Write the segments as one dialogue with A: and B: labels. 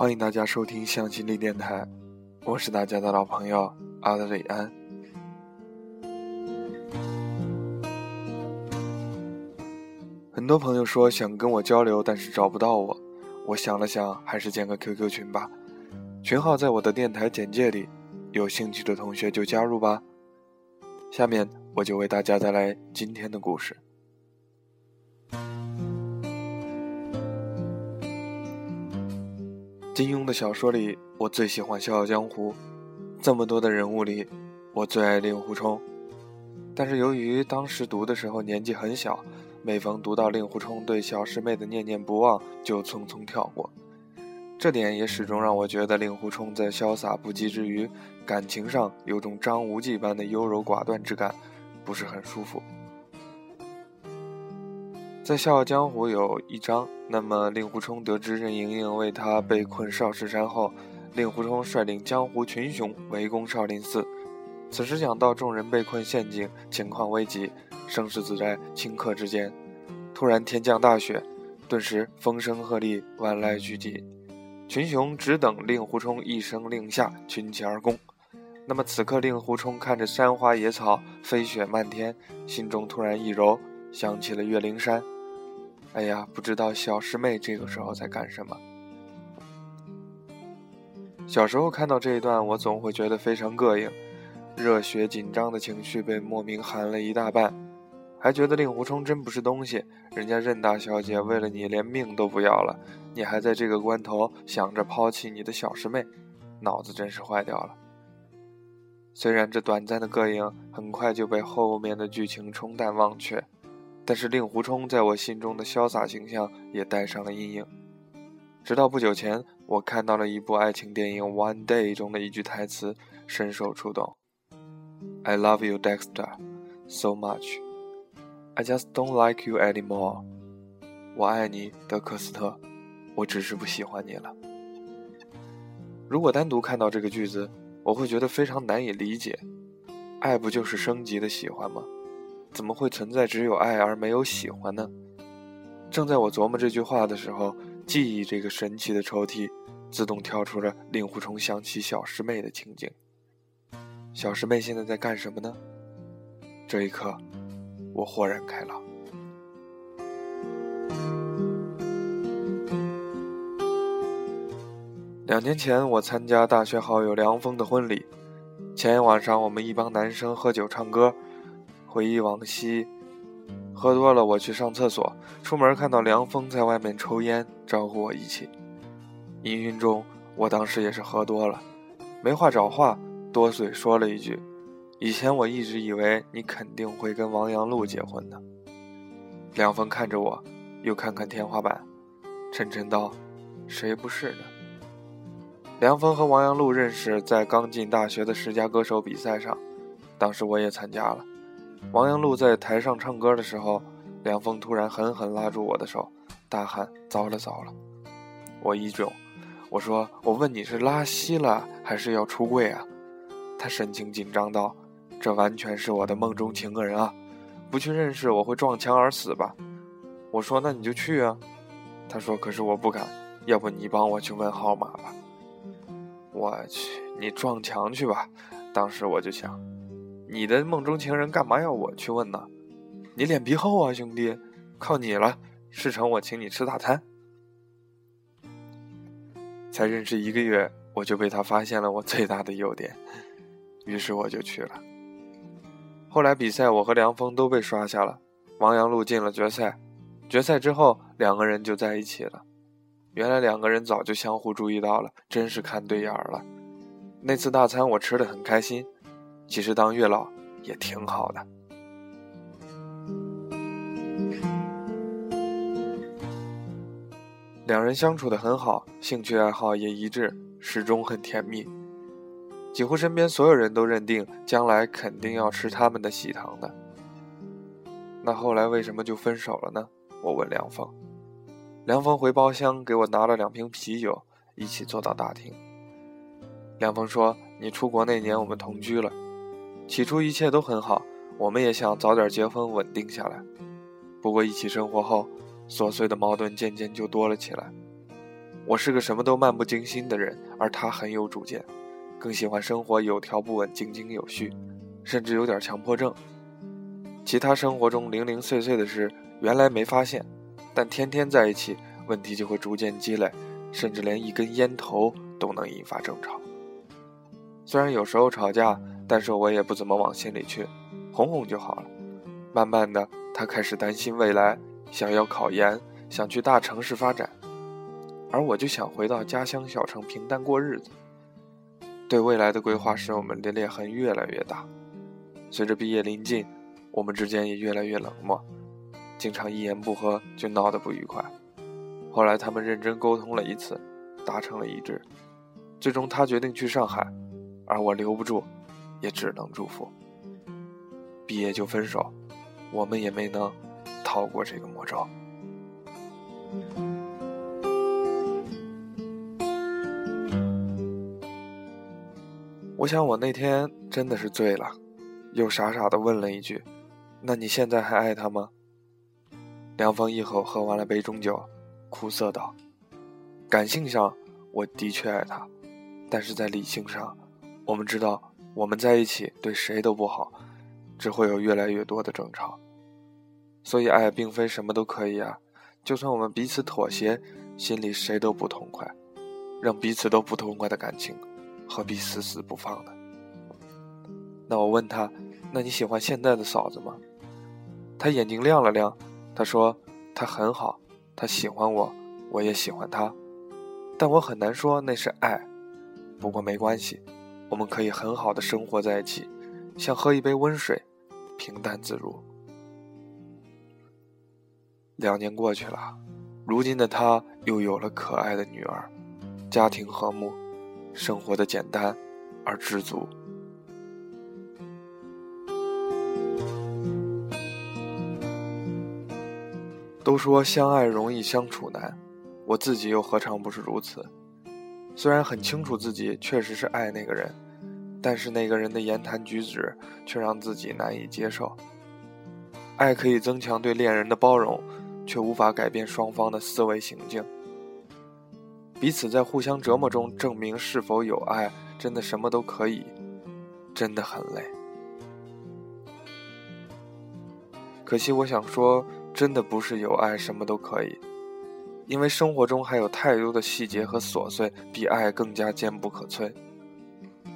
A: 欢迎大家收听向心力电台，我是大家的老朋友阿德里安。很多朋友说想跟我交流，但是找不到我。我想了想，还是建个 QQ 群吧。群号在我的电台简介里，有兴趣的同学就加入吧。下面我就为大家带来今天的故事。金庸的小说里，我最喜欢《笑傲江湖》。这么多的人物里，我最爱令狐冲。但是由于当时读的时候年纪很小，每逢读到令狐冲对小师妹的念念不忘，就匆匆跳过。这点也始终让我觉得令狐冲在潇洒不羁之余，感情上有种张无忌般的优柔寡断之感，不是很舒服。在《笑傲江湖》有一章，那么令狐冲得知任盈盈为他被困少室山后，令狐冲率领江湖群雄围攻少林寺。此时讲到众人被困陷阱，情况危急，生死在顷刻之间。突然天降大雪，顿时风声鹤唳，万籁俱寂。群雄只等令狐冲一声令下，群起而攻。那么此刻令狐冲看着山花野草，飞雪漫天，心中突然一柔。想起了岳灵珊，哎呀，不知道小师妹这个时候在干什么。小时候看到这一段，我总会觉得非常膈应，热血紧张的情绪被莫名寒了一大半，还觉得令狐冲真不是东西。人家任大小姐为了你连命都不要了，你还在这个关头想着抛弃你的小师妹，脑子真是坏掉了。虽然这短暂的膈应很快就被后面的剧情冲淡忘却。但是令狐冲在我心中的潇洒形象也带上了阴影。直到不久前，我看到了一部爱情电影《One Day》中的一句台词，深受触动：“I love you, Dexter, so much. I just don't like you anymore.” 我爱你，德克斯特，我只是不喜欢你了。如果单独看到这个句子，我会觉得非常难以理解。爱不就是升级的喜欢吗？怎么会存在只有爱而没有喜欢呢？正在我琢磨这句话的时候，记忆这个神奇的抽屉自动跳出了令狐冲想起小师妹的情景。小师妹现在在干什么呢？这一刻，我豁然开朗。两年前，我参加大学好友梁峰的婚礼，前一晚上我们一帮男生喝酒唱歌。回忆往昔，喝多了我去上厕所，出门看到梁峰在外面抽烟，招呼我一起。氤氲中，我当时也是喝多了，没话找话，多嘴说了一句：“以前我一直以为你肯定会跟王阳璐结婚的。”梁峰看着我，又看看天花板，沉沉道：“谁不是呢？”梁峰和王阳璐认识在刚进大学的十佳歌手比赛上，当时我也参加了。王阳璐在台上唱歌的时候，梁峰突然狠狠拉住我的手，大喊：“糟了糟了！”我一怔，我说：“我问你是拉稀了还是要出柜啊？”他神情紧张道：“这完全是我的梦中情人啊，不去认识我会撞墙而死吧？”我说：“那你就去啊。”他说：“可是我不敢，要不你帮我去问号码吧。”我去，你撞墙去吧！当时我就想。你的梦中情人干嘛要我去问呢？你脸皮厚啊，兄弟，靠你了！事成我请你吃大餐。才认识一个月，我就被他发现了我最大的优点，于是我就去了。后来比赛，我和梁峰都被刷下了，王阳路进了决赛。决赛之后，两个人就在一起了。原来两个人早就相互注意到了，真是看对眼了。那次大餐我吃的很开心。其实当月老也挺好的。两人相处的很好，兴趣爱好也一致，始终很甜蜜。几乎身边所有人都认定将来肯定要吃他们的喜糖的。那后来为什么就分手了呢？我问梁峰。梁峰回包厢给我拿了两瓶啤酒，一起坐到大厅。梁峰说：“你出国那年我们同居了。”起初一切都很好，我们也想早点结婚稳定下来。不过一起生活后，琐碎的矛盾渐渐就多了起来。我是个什么都漫不经心的人，而他很有主见，更喜欢生活有条不紊、井井有序，甚至有点强迫症。其他生活中零零碎碎的事，原来没发现，但天天在一起，问题就会逐渐积累，甚至连一根烟头都能引发争吵。虽然有时候吵架，但是我也不怎么往心里去，哄哄就好了。慢慢的，他开始担心未来，想要考研，想去大城市发展。而我就想回到家乡小城平淡过日子。对未来的规划使我们的裂痕越来越大。随着毕业临近，我们之间也越来越冷漠，经常一言不合就闹得不愉快。后来他们认真沟通了一次，达成了一致，最终他决定去上海，而我留不住，也只能祝福。毕业就分手，我们也没能逃过这个魔咒。我想，我那天真的是醉了，又傻傻的问了一句：“那你现在还爱他吗？”凉风一口喝完了杯中酒，苦涩道：“感性上，我的确爱他，但是在理性上，我们知道我们在一起对谁都不好，只会有越来越多的争吵。所以，爱并非什么都可以啊。就算我们彼此妥协，心里谁都不痛快，让彼此都不痛快的感情。”何必死死不放呢？那我问他：“那你喜欢现在的嫂子吗？”他眼睛亮了亮，他说：“她很好，她喜欢我，我也喜欢她。但我很难说那是爱。不过没关系，我们可以很好的生活在一起，像喝一杯温水，平淡自如。”两年过去了，如今的他又有了可爱的女儿，家庭和睦。生活的简单而知足。都说相爱容易相处难，我自己又何尝不是如此？虽然很清楚自己确实是爱那个人，但是那个人的言谈举止却让自己难以接受。爱可以增强对恋人的包容，却无法改变双方的思维行径。彼此在互相折磨中证明是否有爱，真的什么都可以，真的很累。可惜我想说，真的不是有爱什么都可以，因为生活中还有太多的细节和琐碎比爱更加坚不可摧。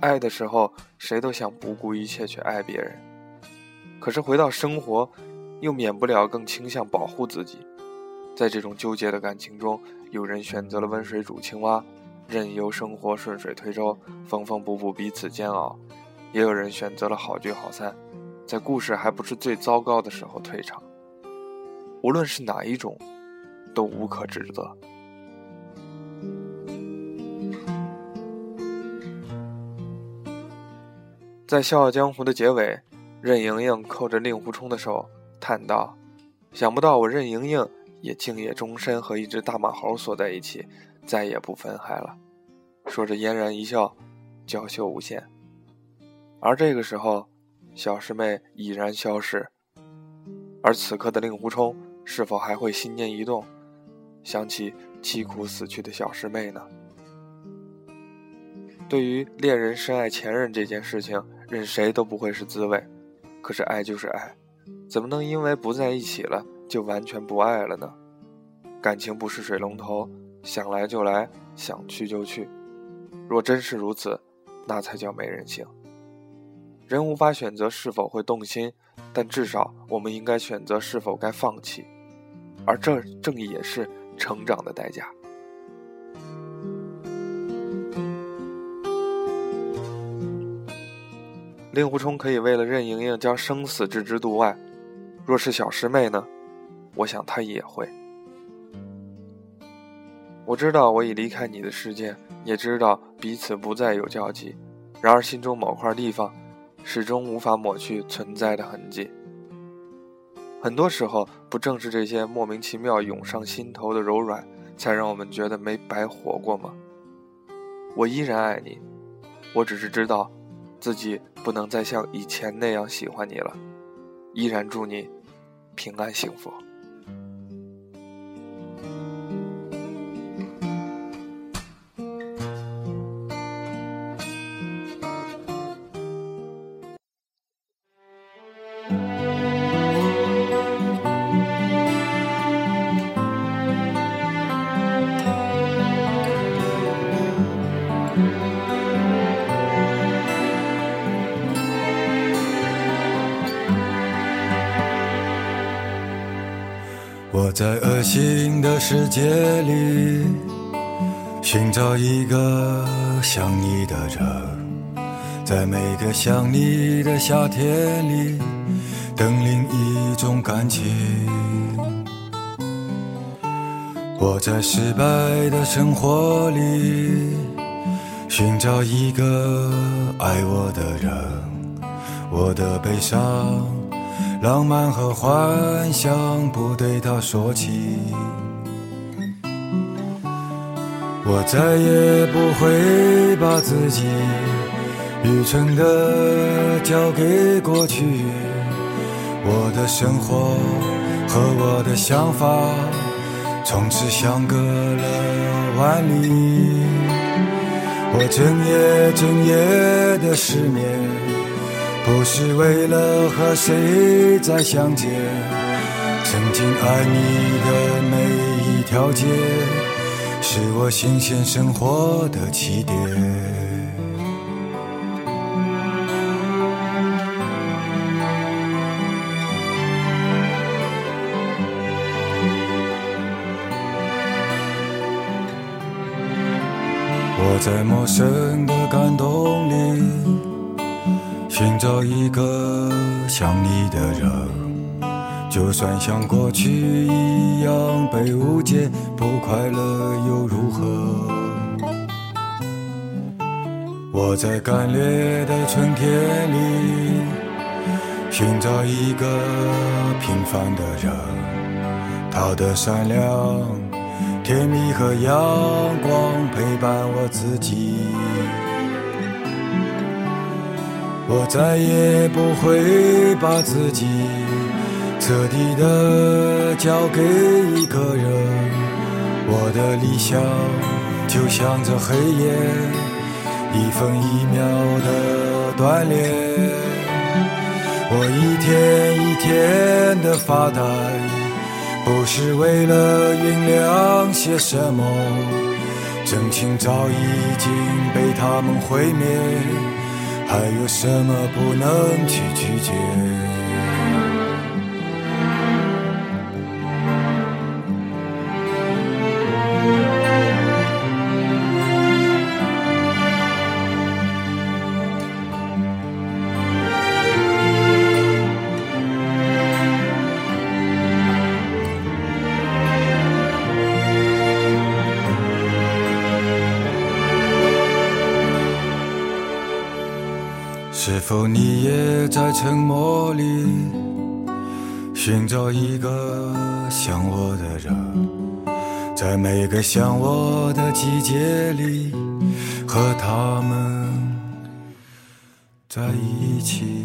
A: 爱的时候，谁都想不顾一切去爱别人，可是回到生活，又免不了更倾向保护自己。在这种纠结的感情中，有人选择了温水煮青蛙，任由生活顺水推舟，缝缝补补彼此煎熬；也有人选择了好聚好散，在故事还不是最糟糕的时候退场。无论是哪一种，都无可指责。在《笑傲江湖》的结尾，任盈盈扣着令狐冲的手，叹道：“想不到我任盈盈。”也敬业终身，和一只大马猴锁在一起，再也不分开了。说着嫣然一笑，娇羞无限。而这个时候，小师妹已然消失。而此刻的令狐冲，是否还会心念一动，想起凄苦死去的小师妹呢？对于恋人深爱前任这件事情，任谁都不会是滋味。可是爱就是爱，怎么能因为不在一起了？就完全不爱了呢？感情不是水龙头，想来就来，想去就去。若真是如此，那才叫没人性。人无法选择是否会动心，但至少我们应该选择是否该放弃，而这正也是成长的代价。令狐冲可以为了任盈盈将生死置之度外，若是小师妹呢？我想她也会。我知道我已离开你的世界，也知道彼此不再有交集。然而心中某块地方，始终无法抹去存在的痕迹。很多时候，不正是这些莫名其妙涌上心头的柔软，才让我们觉得没白活过吗？我依然爱你，我只是知道，自己不能再像以前那样喜欢你了。依然祝你平安幸福。
B: 我在恶心的世界里寻找一个想你的人，在每个想你的夏天里等另一种感情。我在失败的生活里寻找一个爱我的人，我的悲伤。浪漫和幻想不对他说起，我再也不会把自己愚蠢的交给过去。我的生活和我的想法从此相隔了万里，我整夜整夜的失眠。不是为了和谁再相见，曾经爱你的每一条街，是我新鲜生活的起点。我在陌生的感动里。寻找一个像你的人，就算像过去一样被误解，不快乐又如何？我在干裂的春天里寻找一个平凡的人，他的善良、甜蜜和阳光陪伴我自己。我再也不会把自己彻底的交给一个人，我的理想就像这黑夜，一分一秒的锻炼。我一天一天的发呆，不是为了酝酿些什么，真情早已经被他们毁灭。还有什么不能去拒绝？在沉默里寻找一个想我的人，在每个想我的季节里和他们在一起？